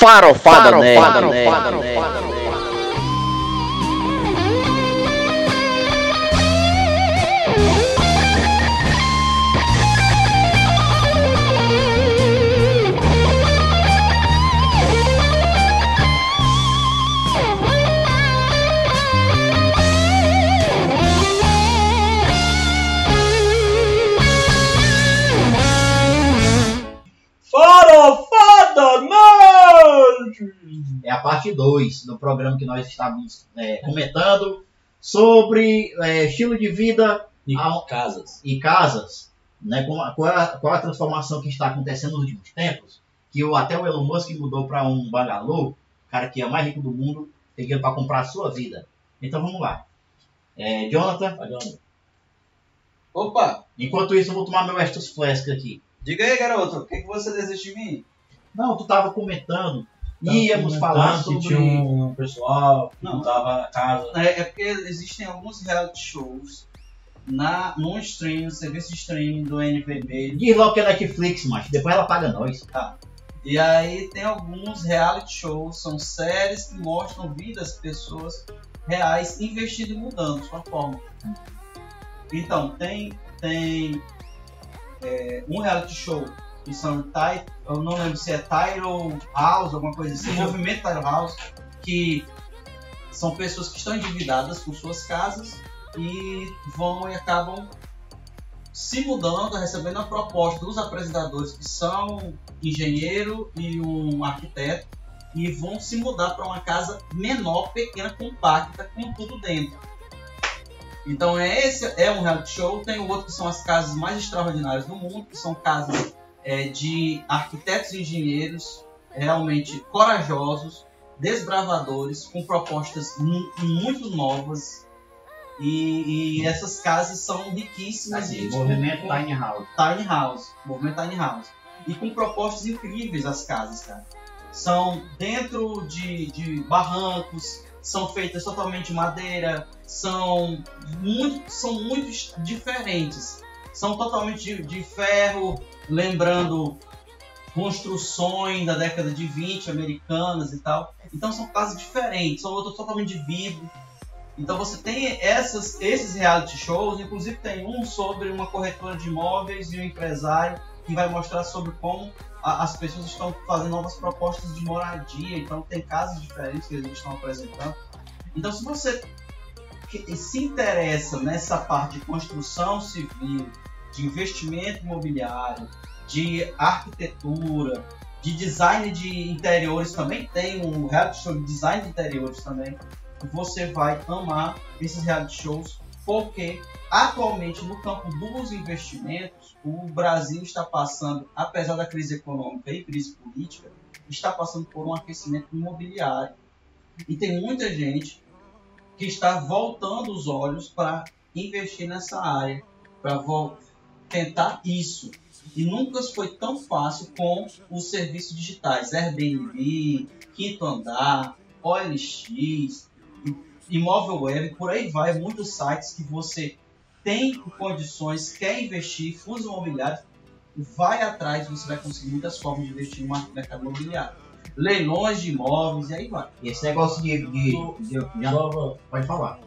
Farofada, Farofada. Farofada Nerd. Farofada parte 2 do programa que nós estávamos é, comentando sobre é, estilo de vida E a- casas. e casas, né? Qual a, qual a- transformação que está acontecendo nos últimos tempos, que o, até o Elon Musk mudou para um bangalô, cara que é o mais rico do mundo, tem dinheiro para comprar a sua vida. Então vamos lá. É, Jonathan, Opa, enquanto isso eu vou tomar meu Estus Flask aqui. diga aí, garoto, o que, que você deseja de mim? Não, tu tava comentando, íamos falar sobre... Tinha um pessoal que Não. montava casa. É, é porque existem alguns reality shows na, no stream, no serviço de streaming do NVB. Diz logo que é Netflix, mas depois ela paga nós. E aí tem alguns reality shows, são séries que mostram vidas de pessoas reais investindo e mudando sua forma. Então, tem, tem é, um reality show são Ty- eu não lembro se é Tyro House, alguma coisa assim, Movimento Tyro House, que são pessoas que estão endividadas com suas casas e vão e acabam se mudando, recebendo a proposta dos apresentadores que são engenheiro e um arquiteto e vão se mudar para uma casa menor, pequena, compacta, com tudo dentro. Então é esse é um reality show. Tem o outro que são as casas mais extraordinárias do mundo, que são casas é, de arquitetos e engenheiros realmente corajosos, desbravadores, com propostas mu- muito novas. E, e essas casas são riquíssimas Assim, movimento com- Tiny House. Tiny House, movimento Tiny House. E com propostas incríveis as casas, cara. São dentro de, de barrancos, são feitas totalmente de madeira, são muito, são muito diferentes. São totalmente de, de ferro, lembrando construções da década de 20 americanas e tal. Então são casas diferentes, são outras totalmente de vidro. Então você tem essas, esses reality shows, inclusive tem um sobre uma corretora de imóveis e um empresário que vai mostrar sobre como a- as pessoas estão fazendo novas propostas de moradia, então tem casos diferentes que eles estão apresentando. Então se você que- se interessa nessa parte de construção civil, de investimento imobiliário, de arquitetura, de design de interiores também tem um reality show de design de interiores também você vai amar esses reality shows, porque atualmente no campo dos investimentos, o Brasil está passando, apesar da crise econômica e crise política, está passando por um aquecimento imobiliário. E tem muita gente que está voltando os olhos para investir nessa área, para tentar isso. E nunca foi tão fácil com os serviços digitais, Airbnb, Quinto Andar, OLX, imóvel web, por aí vai, muitos sites que você tem condições, quer investir, fundos imobiliários, vai atrás, você vai conseguir muitas formas de investir no mercado imobiliário. Leilões de imóveis e aí vai. E esse negócio de. de, de- de- Só- pode falar.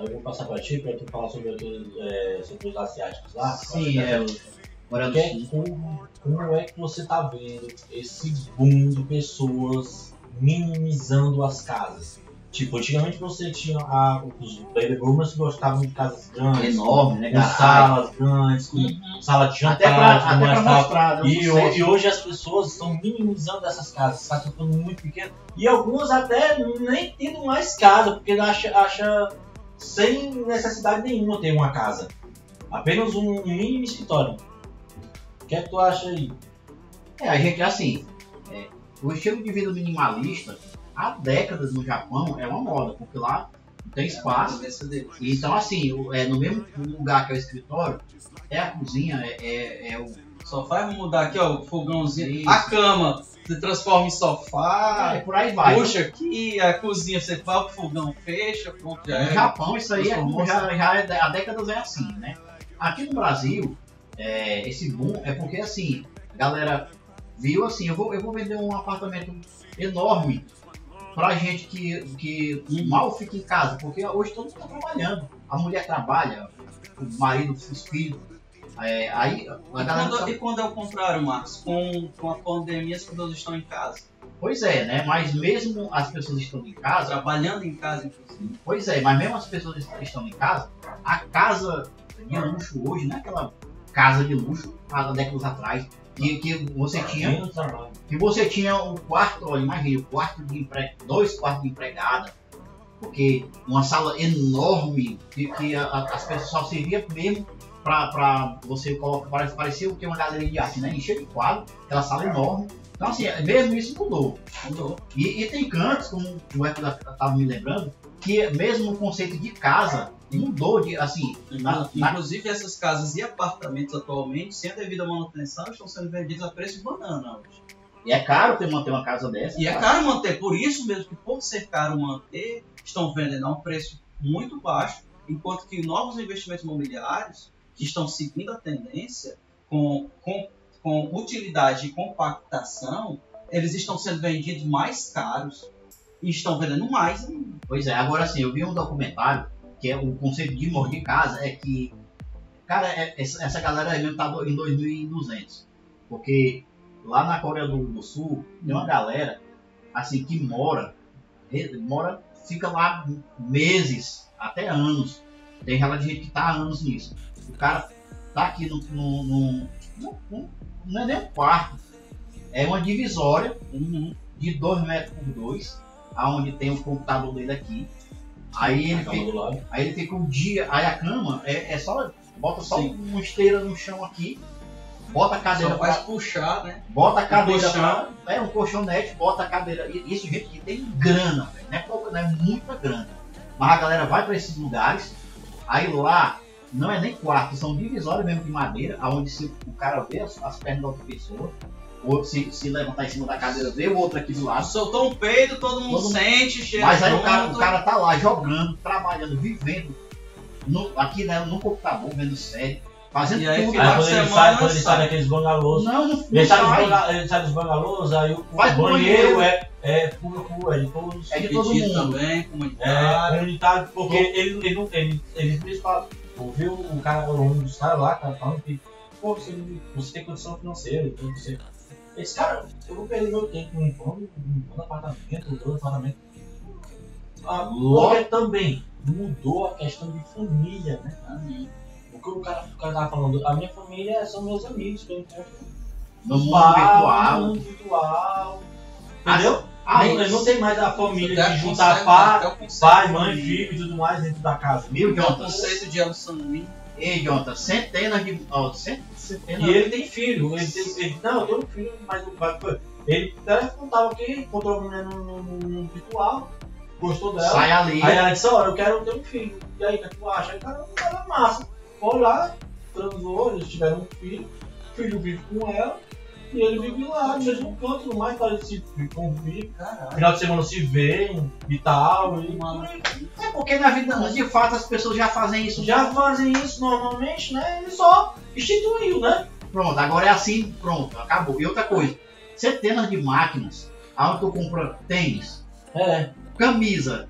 Eu vou passar pra ti pra tu falar sobre, outros, é, sobre os asiáticos lá. Sim, é. é- Sul. como, como é que você tá vendo esse boom de pessoas minimizando as casas? Tipo, antigamente você tinha a- os baby boomers que gostavam de casas grandes, Enorme, né, com salas grandes, com sala de jantar, Até pra, até pra mostrar. né, o E, sucesso. e hoje as pessoas estão minimizando essas casas, está ficando muito pequeno. E algumas até nem tendo mais casa, porque acha, acha sem necessidade nenhuma ter uma casa. Apenas um mínimo escritório. O que é que tu acha aí? É, a gente, assim, é, o estilo de vida minimalista há décadas no Japão é uma moda, porque lá não tem espaço. Então, assim, é, no mesmo lugar que é o escritório, é a cozinha, é, é, é o. Sofá, vamos mudar aqui, ó, o fogãozinho. Isso. A cama, você transforma em sofá. é, por aí vai. Puxa aqui, a cozinha, você vai o fogão, fecha, pronto, já No é. Japão, isso aí é, já, já é, há décadas é assim, né? Aqui no Brasil, é, esse boom é porque, assim, a galera viu assim, eu vou, eu vou vender um apartamento enorme pra gente que, que mal fica em casa, porque hoje todo mundo tá trabalhando. A mulher trabalha, o marido, os filhos. É, aí a E galera. quando, e quando é o contrário, Marcos? Com, com a pandemia, as pessoas estão em casa. Pois é, né? Mas mesmo as pessoas estando em casa, Trabalhando em casa, inclusive. Pois é, mas mesmo as pessoas que estão em casa, a casa de luxo hoje não é aquela casa de luxo há décadas atrás, que, que você tinha que você tinha um quarto, olha, imagina, um quarto de empre... dois quartos de empregada, porque uma sala enorme que, que a- a- as pessoas só servia mesmo para você colocar, parecia o que uma galeria de arte, né? Encher de quadro, aquela sala enorme. Então assim, mesmo isso mudou. Mudou. E, e tem cantos, como o Eco estava me lembrando, que mesmo o conceito de casa mudou de assim. Na, na- Inclusive, essas casas e apartamentos atualmente, sem a devida manutenção, estão sendo vendidos a preço de banana hoje. e é caro ter manter uma casa dessa. E é caro manter, por isso mesmo que por ser caro manter, estão vendendo a um preço muito baixo, enquanto que novos investimentos imobiliários, que estão seguindo a tendência, com, com, com utilidade e compactação, eles estão sendo vendidos mais caros e estão vendendo mais ainda. Pois é, agora assim, eu vi um documentário que é o conceito de morrer de casa é que, cara, é- essa, galera mesmo tá em 2200. Porque lá na Coreia do, Sul tem uma galera assim que mora, mora, fica lá meses, até anos. Tem relato de gente que tá há anos nisso. O cara tá aqui no, no, no- não é nem um quarto, é uma divisória de 2 metros por 2, aonde tem o computador dele aqui. Aí ele, fica, aí ele fica um dia, aí a cama é, é só, bota só Sim. uma esteira no chão aqui, bota a cadeira Só pra, faz puxar, né? bota a cadeira pra, é um colchonete, bota a cadeira. Isso, gente, que tem grana, velho. Não é pouca, não é muita grana. Mas a galera vai pra esses lugares, aí lá não é nem quarto, são divisórias mesmo de madeira, aonde se o cara vê as, as pernas da outra pessoa, o outro se, se levantar em cima da cadeira, vê o outro aqui do lado. Soltou um peido, todo mundo Todo mundo- sente, chega Mas aí o cara, o cara tá lá jogando, trabalhando, vivendo, no- aqui né, no computador, vendo série, fazendo E aí, tudo. Aí quando ele semana, sai, quando ele sai daqueles bangalôs, Não, não, ele não sai, dos banga- ele sai dos bangalôs, aí o, pro banheiro banheiro. é, é público, é de todos. É de todo mundo. também, É comunitário. comunitário, porque ele, ele, não- ele, eles mesmos falam, ouviu o cara, um dos caras lá, cara, falando que, pô, você, você tem condição financeira, então você. Esse cara, eu vou perder meu tempo num plano apartamento, dois apartamento. Ah, porque também mudou a questão de família, né? O que o cara, o cara tava falando, a minha família são meus amigos que eu encontro No mundo virtual. no mundo virtual. Entendeu? Ah, não, não tem mais a família de o juntar pai, o pai, de- mãe, filho e tudo mais dentro da casa. Viu, O Jonathan? conceito de elo sanguíneo. Ei, Jonathan, centenas de. Ó, cent- E centenas ele tem filho. Ele tem, ele, não, eu tenho um filho, mas o pai foi. Ele telefonava que encontrou a mulher no virtual, gostou dela. sai ali. Aí ela disse, ó, eu quero ter um filho. E aí, o que tu acha? Aí o cara, cara, massa. Foi lá, transou, eles tiveram um filho, o filho vive com ela, e ele vive lá, no mesmo canto, no mais, parece se convive. Caralho. Final de semana se vêem e tal. E. É porque na vida, de fato, as pessoas já fazem isso. já fazem isso normalmente, né? Ele só instituiu, né? Pronto, agora é assim, pronto, acabou. E outra coisa, centenas de máquinas, aonde tu compra tênis, É. camisa,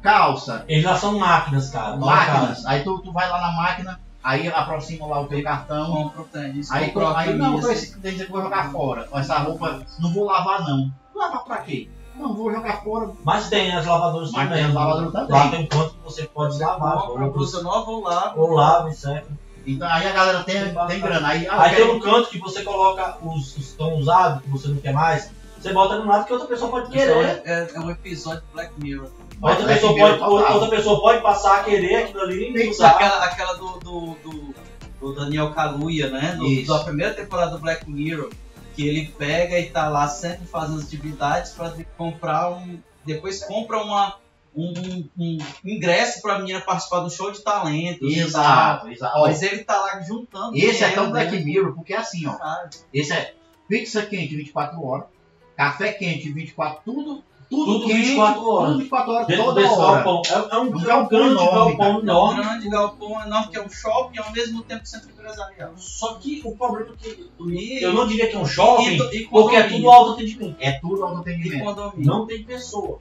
calça, Eles já são máquinas, cara. máquinas. Aí tu, tu vai lá na máquina, aí aproxima lá o teu cartão. Compra o tênis, Aí, aí não, camisa. esse tênis aqui eu vou jogar fora. Essa roupa, não vou lavar não. Lavar pra quê? Não, vou jogar fora. Mas tem as lavadoras Mas também. tem as lavadoras também. Lá tem um canto que você pode lavar. Compra blusa nova ou lá. Ou lava e seca. Então aí a galera tem, tem grana. Aí, ah, Aí tem um canto que você coloca os, os tão usados, que você não quer mais. Você bota um lado que outra pessoa pode Isso querer. é, é um episódio de Black Mirror. Mas Outra pessoa, pode, outra pessoa pode passar a querer aquilo ali Tem e usar. Aquela, aquela do, do, do, do Daniel Kaluuya, né? Do, da primeira temporada do Black Mirror. Que ele pega e tá lá sempre fazendo as atividades pra de- comprar um, depois compra uma, um, um- um ingresso pra menina participar do show de talentos. e tal. Exato, exato. Mas ele tá lá juntando. esse é tão né? Black Mirror, porque assim, ó. Esse é pizza quente 24 horas, café quente 24, tudo, tudo, Tudo quente, 24 horas. Tudo 24 horas, Dentro toda desse hora. galpão. É, é um, Um é um galpão grande enorme, galpão cara. É um enorme. grande galpão enorme que é um shopping e ao mesmo tempo centro empresarial. Só que o problema é que E, eu não diria que é um shopping, e, e porque é tudo alto atendimento. É tudo E autoatendimento. Não tem pessoa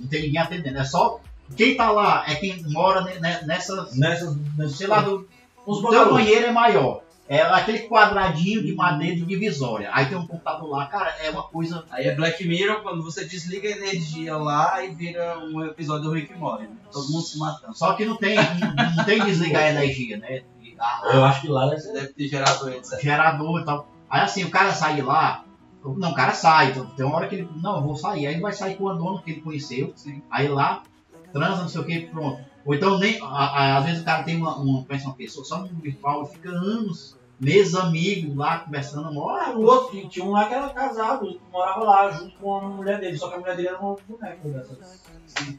Não tem ninguém atendendo. É só. Quem tá lá é quem mora ne- ne- nessas. nessas, nessas Sei lá, do, os o banheiro é maior. É aquele quadradinho de madeira de divisória. Aí tem um computador lá, cara, é uma coisa. Aí é Black Mirror quando você desliga a energia lá e vira um episódio do Rick Morty. né? Todo mundo se matando. Só que não tem, não, não tem desligar a energia, né? E a- Eu acho que lá deve ser. Deve ter gerador, etc. gerador e tal. Aí assim, o cara sai lá, não, o cara sai, então, tem uma hora que ele, não, eu vou sair, aí ele vai sair com o dono que ele conheceu, Sim. aí lá, transa, não sei o que, pronto. Ou então, nem, a- a- às vezes o cara tem uma, uma, conhece uma pessoa só no virtual e fica anos, meses amigos lá, conversando, mora, o outro, tinha- um lá que era casado, morava lá junto com a mulher dele, só que a mulher dele era uma boneca dessas.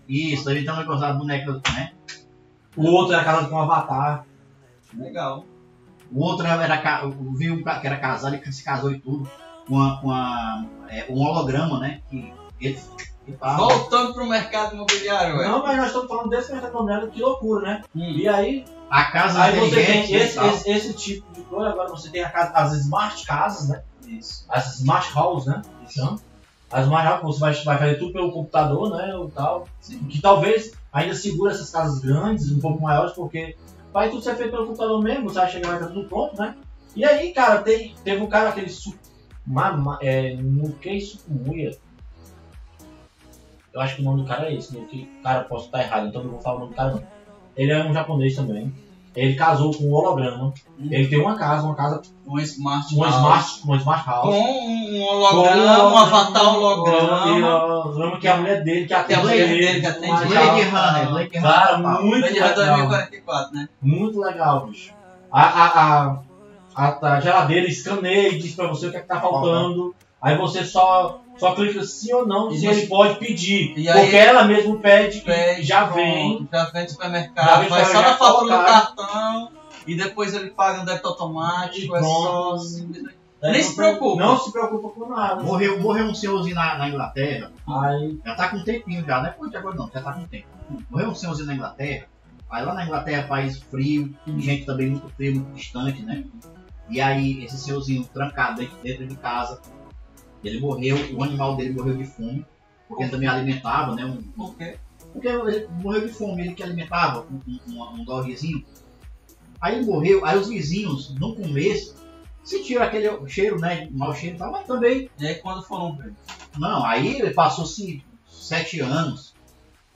isso, ele um negócio da boneca, né? O outro era casado com um avatar. Legal. O outro era, ca- eu vi um que era casado, ele se casou e tudo, com, a, com a, é, um holograma, né? Que ele, Voltando pro mercado imobiliário. Não, mas nós estamos falando desse mercado imobiliário, que loucura, né? Hum. E aí, a casa aí você tem esse, esse, esse tipo de coisa, agora você tem casa, as smart casas, né? Isso. As smart houses, né? que chama. As smart houses, você vai, vai fazer tudo pelo computador, né? O tal. Que talvez ainda segura essas casas grandes, um pouco maiores, porque vai tudo ser feito pelo computador mesmo, você vai chegar e vai estar tudo pronto, né? E aí, cara, tem, teve um cara, aquele su, ma, ma, é, Mukei Sukumuya. Eu acho que o nome do cara é esse, Mukei, cara, posso estar errado, então não vou falar o nome do cara não. Ele é um japonês também. Ele casou com um holograma. Ele tem uma casa, uma casa, Um smart uma house. smart, uma smart house. Com um holograma, um avatar holograma. holograma que é a mulher dele, que atende a mulher ele, dele que atende. Blade. Runner, Blade Runner. Cara, muito Blade Runner legal. 2044, né? Muito legal, bicho. A, a, a, a, a geladeira escaneia e diz pra você o que, é que tá faltando. Aí você só, só clica sim ou não, E se ele pode pedir. E aí- porque ela mesmo pede, Pede, e já vem. Já vem do supermercado, vai só na fatura do cartão e depois ele paga no débito automático. E É só simples. Nem se preocupa. Não se preocupa com nada. Morreu, morreu um senhorzinho na, na Inglaterra, Aí, já tá com um tempinho já, não é por de agora não, já tá com tempo. Morreu um senhorzinho na Inglaterra, aí lá na Inglaterra, país frio, gente também muito frio, muito distante, né? E aí esse senhorzinho trancado dentro, dentro de casa, ele morreu, o animal dele morreu de fome, porque ele também alimentava, né? Um, Por quê? porque ele morreu de fome, ele que alimentava um, um, um, dogzinho. Aí ele morreu, aí os vizinhos, no começo, sentiram aquele cheiro, né? Mau cheiro e tal, mas também E aí quando foram ver? não, aí passou-se sete anos.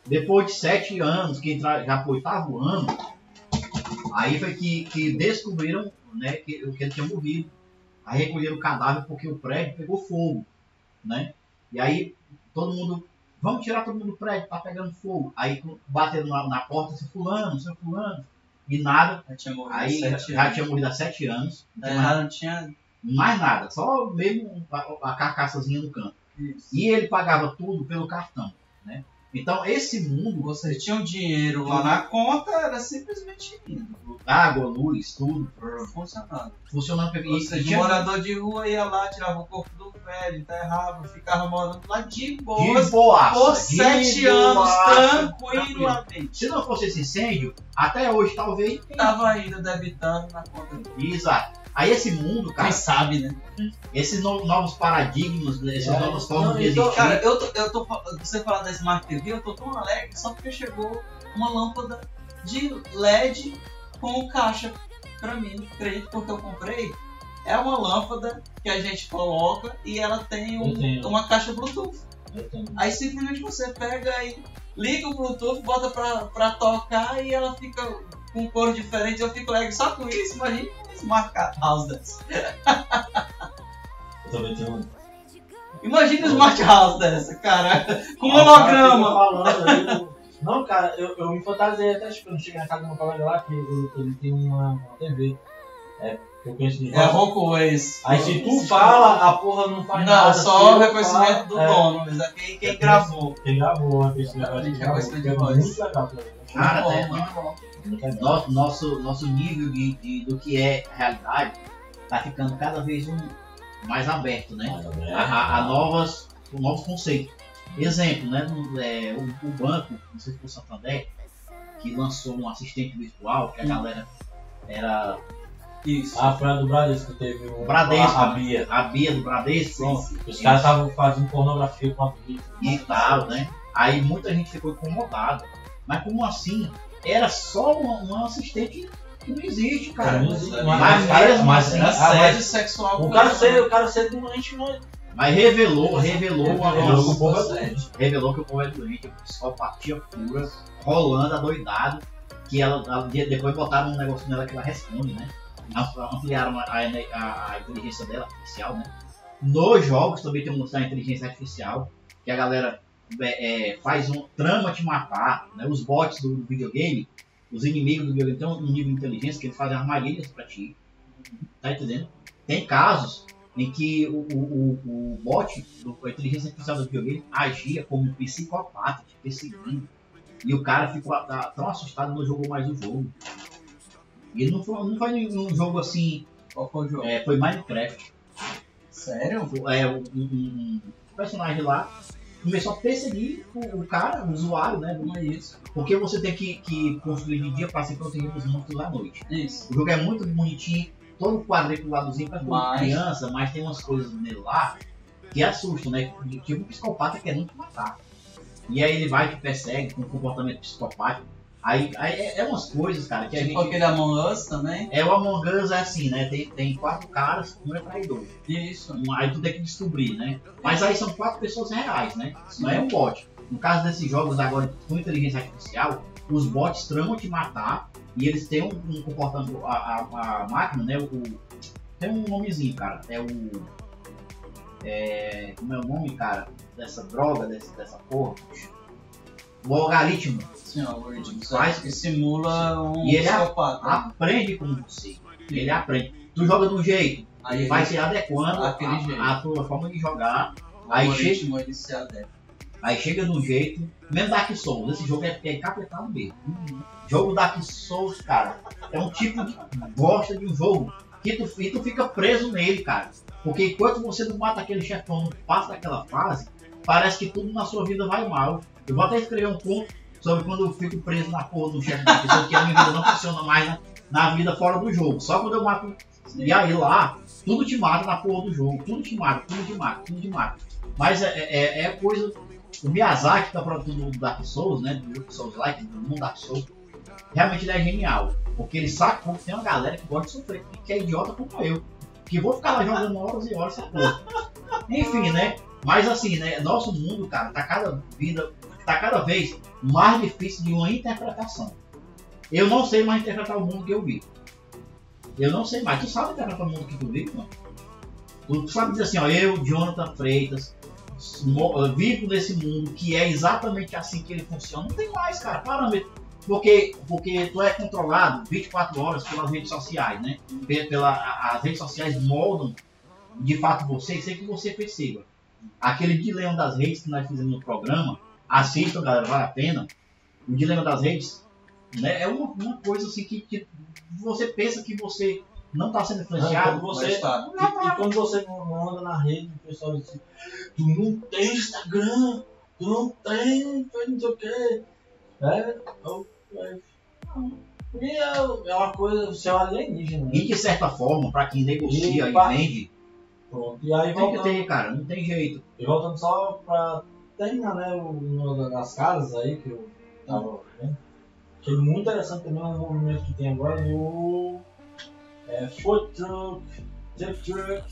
Depois de sete anos, que já foi oitavo ano, aí foi que, que descobriram né, que, que ele tinha morrido. Aí recolheram o cadáver porque o prédio pegou fogo. Né? E aí todo mundo, vamos tirar todo mundo do prédio, tá pegando fogo. Aí bateram na, na porta, seu fulano, seu fulano, e nada. Já tinha morrido Aí já, já tinha morrido há sete anos. Não É, tinha mais, já não tinha mais nada, só mesmo a, a carcaçazinha no canto. isso. E ele pagava tudo pelo cartão, né? Então esse mundo, Você tinha o dinheiro lá na conta, era simplesmente indo. água, luz, tudo, Funcionando. funcionando Ou e, e tinha morador de rua ia lá, tirava o corpo do velho, enterrava, ficava morando lá de de boas boaça, por de sete anos, boaça, tranquilamente. Se não fosse esse incêndio, até hoje talvez. Tava ainda debitando na conta dele. Exato. Aí esse mundo, cara, Quem sabe, né? esses no- novos paradigmas, né, essas É, novas formas não, de então, existir. Cara, eu tô, eu tô você falar da Smart TV, eu tô tão alegre só porque chegou uma lâmpada de LED com caixa pra mim. Acredito porque eu comprei. É uma lâmpada que a gente coloca e ela tem um- uma caixa Bluetooth. Aí simplesmente você pega e liga o Bluetooth, bota pra, pra tocar e ela fica com cores diferentes. Eu fico alegre só com isso. Imagina House dessa. eu também tenho um. Imagina uma Smart House dessa, cara. Com Ah, o cara fica holograma. falando eu- Não, cara, eu, eu me fantasiei até tipo, quando cheguei na casa do meu colega lá, que ele, ele tem uma, uma TV. Eu conheço de É voz. Rockway's. Aí se tu fala, a porra não faz nada. Não, só o reconhecimento do é, dono, mas é quem, quem É, gravou. Quem gravou o reconhecimento Quem de gravou voz. esse de É voz. muito legal pra mim. Cara, Muito é, bom, muito bom. Muito legal. nosso, nosso, nosso nível de, de- do que é realidade tá ficando cada vez um, mais aberto, né? É. A, a- a novas, a novos conceitos. Exemplo, né? no- é, o, o banco, não sei se foi o Santander, que lançou um assistente virtual que a galera era Isso. A foi a do Bradesco que teve um. Bradesco, A, a Bia. a Bia do Bradesco, pronto, Os caras estavam fazendo pornografia com a Bia. e tal, né? Aí muita gente ficou incomodada. Mas como assim? Era só um, assistente que não existe, cara. Não existe, mas- Mas, cara, mesmo mas assim, Ah, assédio sexual. O cara ser, o cara ser doente, mas. mas revelou, revelou, uma- Revelou que o povo é Assédio. revelou que o povo é doente, psicopatia pura, rolando, adoidado, que ela, ela- de- depois botaram um negócio nela que ela responde, né? Am- Ampliaram a, a- a inteligência dela, artificial, né? Nos jogos também tem da inteligência artificial, que a galera é, é, faz um trama te matar, né? Os bots do, videogame, os inimigos do videogame têm um nível de inteligência que eles fazem armadilhas pra ti. Tá entendendo? Tem casos em que o, o, o, o bot, do- a inteligência artificial do videogame, agia como um psicopata, te perseguindo. E o cara ficou ah, tão assustado não jogou mais o jogo. E não foi, não foi nenhum jogo assim, Qual foi o jogo? é, foi Minecraft. Sério? É, um, um- personagem lá começou a perseguir o, o cara, o usuário, né? Como é isso? Porque você tem que, que construir de dia para se proteger dos monstros à noite. Isso. O jogo é muito bonitinho, todo quadriculadozinho pra Mas- criança, mas tem umas coisas nele lá que assustam, né? Tipo um psicopata querendo te matar. E aí ele vai e te persegue com um comportamento psicopático. Aí, aí é, é umas coisas, cara, que a Tipo gente. aquele Among Us também. É o Among Us é assim, né? Tem, tem quatro caras, um é traidor. Isso. Um- Aí tu tem que descobrir, né? Mas aí são quatro pessoas reais, né? Não é um bot. No caso desses jogos agora com inteligência artificial, os bots tramam te matar e eles têm um, um comportamento. A, a, a máquina, né? O, tem um nomezinho, cara. É o. É, como é o nome, cara? Dessa droga, dessa porra. O algoritmo Sim, o algoritmo. Faz- Que simula um E ele é- psicopata. aprende com você. Ele aprende. Tu joga de um jeito, Aí ele vai se adequando à- tua forma de jogar. o aí algoritmo ele se adapta. Aí chega de um jeito, mesmo Dark Souls, esse jogo é, é capetado mesmo. Jogo Dark Souls, cara, é um tipo de gosta de um jogo que tu, e tu fica preso nele, cara. Porque enquanto você não mata aquele chefão, não passa daquela fase, parece que tudo na sua vida vai mal. Eu vou até escrever um ponto sobre quando eu fico preso na porra do chefe da pessoa, que a minha vida não funciona mais na, na vida fora do jogo. Só quando eu mato. E aí lá, tudo te mata na porra do jogo. Tudo te mata, tudo te mata, tudo te mata. Mas é, é, é coisa. O Miyazaki, que tá produzindo o Dark Souls, né? Do jogo Souls Like, do mundo Dark Souls, realmente ele é genial. Porque ele sacou que tem uma galera que gosta de sofrer, que é idiota como eu. Que vou ficar lá jogando horas e horas essa porra. Enfim, né? Mas assim, né? Nosso mundo, cara, tá cada vida, tá cada vez mais difícil de uma interpretação. Eu não sei mais interpretar o mundo que eu vi. Eu não sei mais. Tu sabe interpretar o mundo que tu vive, mano? Tu sabe dizer assim, ó, eu, Jonathan Freitas, mo- vivo nesse mundo que é exatamente assim que ele funciona. Não tem mais, cara, parâmetro. Porque, porque tu é controlado 24 horas pelas redes sociais, né? Pe- Pela, as redes sociais moldam de fato você sem que você perceba. Aquele dilema das redes que nós fizemos no programa, assistam, galera, vale a pena. O dilema das redes né, é uma, uma coisa assim que, que você pensa que você não está sendo influenciado. Você, mas tá. e, e quando você não anda na rede, o pessoal diz assim, tu não tem Instagram, tu não tem, tu não sei o que. É, eu- é, e é, é uma coisa, você é um alienígena. E Né? de certa forma, para quem negocia E e vende, Pronto. E aí tem que voltando, ter, cara, não tem jeito. e voltando só pra terminar, né, o, no- das casas aí que eu tava vendo. Achei muito interessante também o movimento que tem agora do é, food truck, truck truck,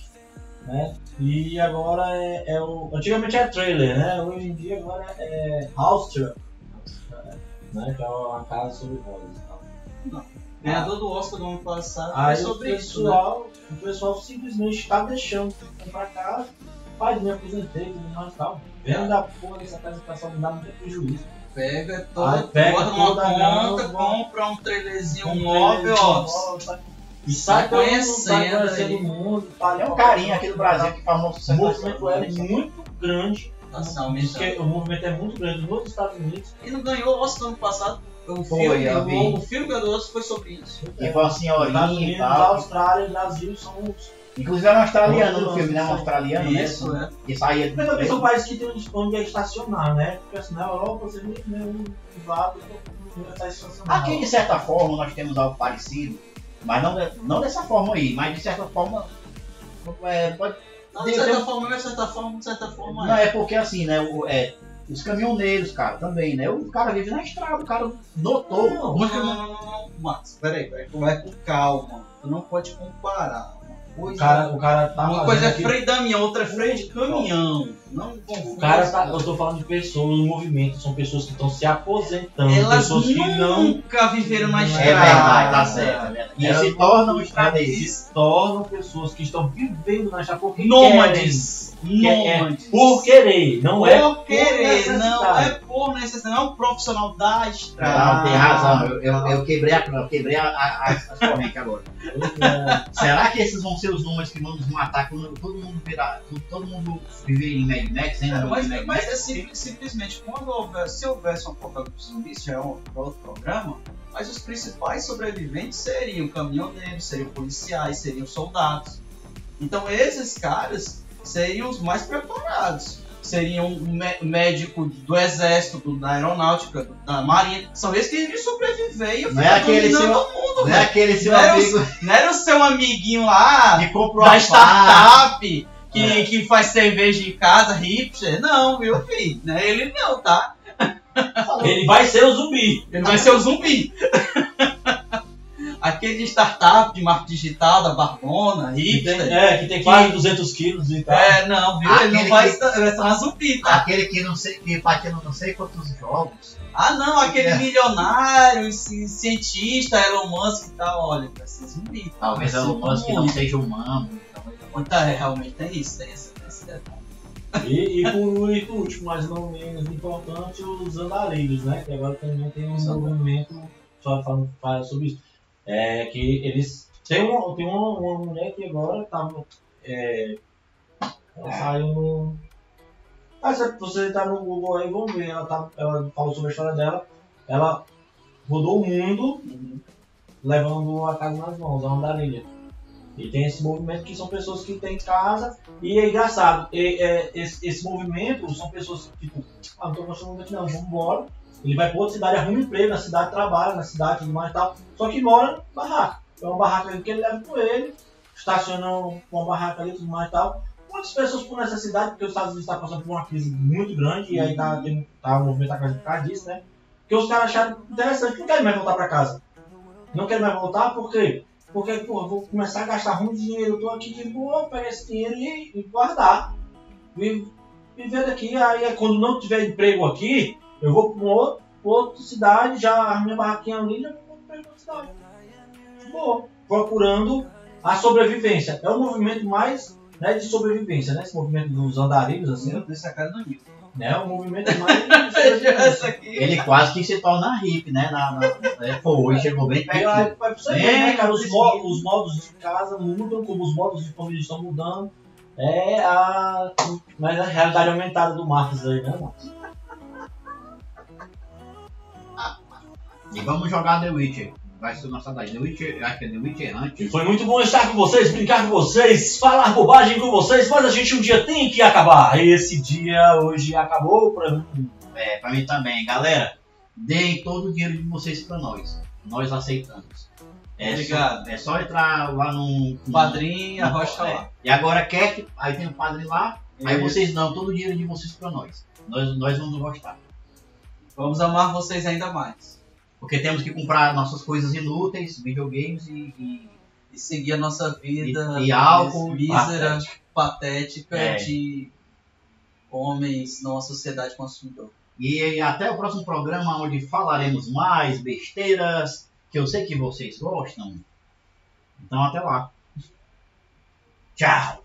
né? E agora é, é o. Antigamente era trailer, né? Hoje em dia agora é house truck. Né? Que é uma casa sobre rodas e tal. Ganhador do Oscar do ano passado Aí é o sobre isso, né? pessoal, o pessoal simplesmente está deixando de comprar casa, pai, me mais e tal. Venda a porra dessa passar me dá muito prejuízo. Pega toda, Aí pega toda a conta, grana, compra um trailerzinho Um móvel, ó. tá? E sai mundo, tá conhecendo conhecendo aí. o mundo. Tá É um carinha aqui do Brasil que faz um O movimento é muito grande. Americana. o movimento é muito grande nos Estados Unidos. E não ganhou o Oscar ano passado. O Foi, filme, eu vi. filme foi sobre isso. E foi uma Estados senhorinha e Unidos, tal. Austrália e Brasil são os. Inclusive era um australiano no filme, né? Um australiano, né? Isso, é. Que saía Mas também são países que tem onde é estacionar, né? Porque assim, na Europa você nem nem um privado não está estacionado. Aqui, de certa forma, nós temos algo parecido, mas não, não dessa forma aí, mas de certa forma. É, pode, Não, de certa forma, de certa forma, de certa forma. não, é. é porque assim, né? o- é, os caminhoneiros, cara, também, né? O cara vive na estrada, o cara notou. Não, não, Max, peraí, peraí, vai com calma. Tu não pode comparar. Uma O coisa, cara, o cara tá uma coisa é aqui- freio da minha, outra é freio de caminhão. Não O cara tá, eu tô falando de pessoas, o movimento, são pessoas que estão se aposentando, Elas pessoas que não nunca viveram na É É estrada. verdade, tá certo. é verdade. E Elas se tornam estradeiros. se tornam pessoas que estão vivendo na estrada porque Nômades. querem, Nômades. por querer, não é Por querer, não é por não é um profissional da estrada. Não, tem razão. Eu, eu, eu quebrei, a, eu quebrei a, a, as, correntes agora. Será que esses vão ser os números que vão nos matar quando todo mundo virar, quando todo mundo viver em Mad Max, ainda É, mas, Mad mas Max? é sim- simplesmente quando houver, se houvesse um apocalipse zumbi, isso já é um outro programa, mas os principais sobreviventes seriam caminhoneiros, seriam policiais, seriam soldados. Então esses caras seriam os mais preparados. Seriam um mé- médico do exército, do- da aeronáutica, do- da marinha. São esses que iriam sobreviver e Não é aquele dominando seu- o mundo, Não é velho. aquele seu Não é amigo Não era o seu amiguinho lá que comprou da a startup que, É. que faz cerveja em casa, hipster. Não, meu filho, né? Ele não, tá? Ele vai ser o zumbi. Ele vai ser o zumbi. Aquele de startup de marketing digital, da Barbona, Que tem, hipster. é, que tem quase 200 quilos e tal. É, não, viu? Ele não Aquele vai que- vai estar zumbi, tá? Aquele que não sei, que patina não sei quantos jogos. Ah, não, aquele É. milionário, ci- cientista, Elon Musk e tal, olha, vai ser zumbi. Talvez Elon Musk não seja humano. Então, é, realmente tem isso, tem esse, tem esse detalhe. E, e, por, e por último, mas não menos importante, os andarilhos, né? Que agora também tem um Os movimento só falando fala sobre isso. É que eles. Tem, um, tem uma, uma mulher que agora tá. É, ela saiu no. Ah, se você tá no Google aí, vamos ver. Ela, tá, ela falou sobre a história dela. Ela rodou o mundo levando a casa nas mãos, a andarilha. E tem esse movimento que são pessoas que têm casa e é engraçado, e, é, esse, esse movimento são pessoas que, tipo, ah, não tô gostando muito não, vamos embora. Ele vai para outra cidade, arruma um emprego na cidade, trabalha na cidade tudo mais e tal. Só que mora barraca. É uma barraca que ele leva com ele, estaciona uma barraca ali tudo mais e tal. Muitas pessoas por necessidade, porque os Estados Unidos está passando por uma crise muito grande e aí tá, tem, tá o movimento atrás por causa disso, né? Porque os caras acharam interessante, não querem mais voltar para casa. Não querem mais voltar por quê? Porque, eu vou começar a gastar muito dinheiro, eu tô aqui de boa, pegar esse dinheiro e, e guardar. E viver daqui, aí quando não tiver emprego aqui, eu vou para outra, outra cidade, já a minha barraquinha ali, já vou para outra cidade. Boa. Procurando a sobrevivência. É o movimento mais né, de sobrevivência, né? Esse movimento dos andarilhos, assim, Deus, essa cara não viu. né? É o movimento mais. Ele quase que se torna hippie, né? Na, na, é, foi, chegou bem perto. É, né, cara, os, mo- os modos de casa mudam, como os modos de família estão mudando. É a, mas a realidade aumentada do Marcos aí, né, Marcos? E vamos jogar The Witcher. Vai ser nossa da The Witcher, eu acho que é The Witcher antes. Foi muito bom estar com vocês, brincar com vocês, falar bobagem com vocês, mas a gente um dia tem que acabar. Esse dia hoje acabou pra mim. É, pra mim também. Galera, deem todo o dinheiro de vocês pra nós. Nós aceitamos. É Obrigado. Só, é só entrar lá no. no Padrinho, arrocha é. lá. E agora quer que. Aí tem o padre lá, aí Isso. vocês dão todo o dinheiro de vocês pra nós. Nós, nós vamos gostar. Vamos amar vocês ainda mais. Porque temos que comprar nossas coisas inúteis, videogames e. e- E seguir a nossa vida E- e álcool, mísera, patética É. de homens numa sociedade consumidora. E até o próximo programa onde falaremos mais besteiras que eu sei que vocês gostam. Então até lá. Tchau.